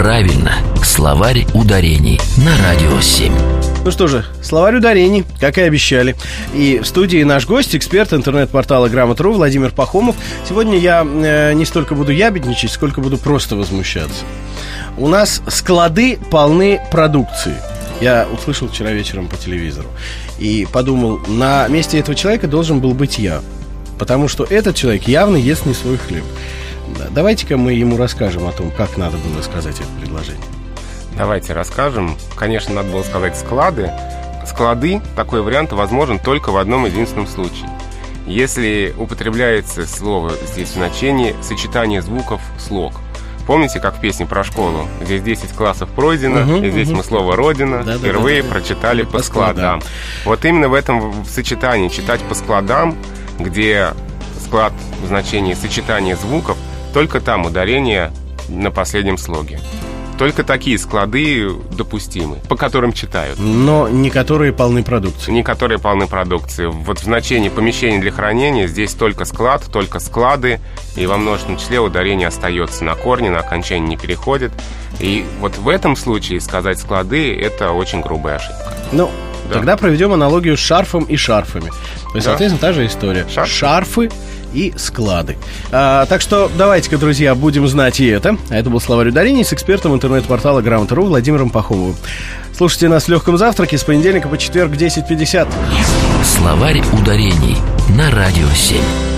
Правильно, словарь ударений на Радио 7. Ну что же, словарь ударений, как и обещали. И в студии наш гость, эксперт интернет-портала Грамотру Владимир Пахомов. Сегодня я э, не столько буду ябедничать, сколько буду просто возмущаться. У нас склады полны продукции. Я услышал вчера вечером по телевизору. И подумал, на месте этого человека должен был быть я. Потому что этот человек явно ест не свой хлеб. Давайте-ка мы ему расскажем о том, как надо было сказать это предложение. Давайте расскажем. Конечно, надо было сказать склады. Склады, такой вариант возможен только в одном единственном случае. Если употребляется слово здесь в значении сочетание звуков слог. Помните, как в песне про школу? Здесь 10 классов пройдено, угу, и здесь угу. мы слово «родина» да, впервые да, да, прочитали по, по складам. складам. Вот именно в этом сочетании читать по складам, где склад в значении сочетания звуков, только там ударение на последнем слоге. Только такие склады допустимы, по которым читают. Но не которые полны продукции. Не которые полны продукции. Вот в значении помещения для хранения здесь только склад, только склады, и во множественном числе ударение остается на корне, на окончание не переходит. И вот в этом случае сказать склады – это очень грубая ошибка. Ну, да. тогда проведем аналогию с шарфом и шарфами. То есть, да. соответственно, та же история. Шарфы, Шарфы и склады. А, так что давайте-ка, друзья, будем знать и это. А это был словарь ударений с экспертом интернет-портала Грамота.ру Владимиром Пахомовым. Слушайте нас в легком завтраке с понедельника по четверг в 10.50. Словарь ударений на Радио 7.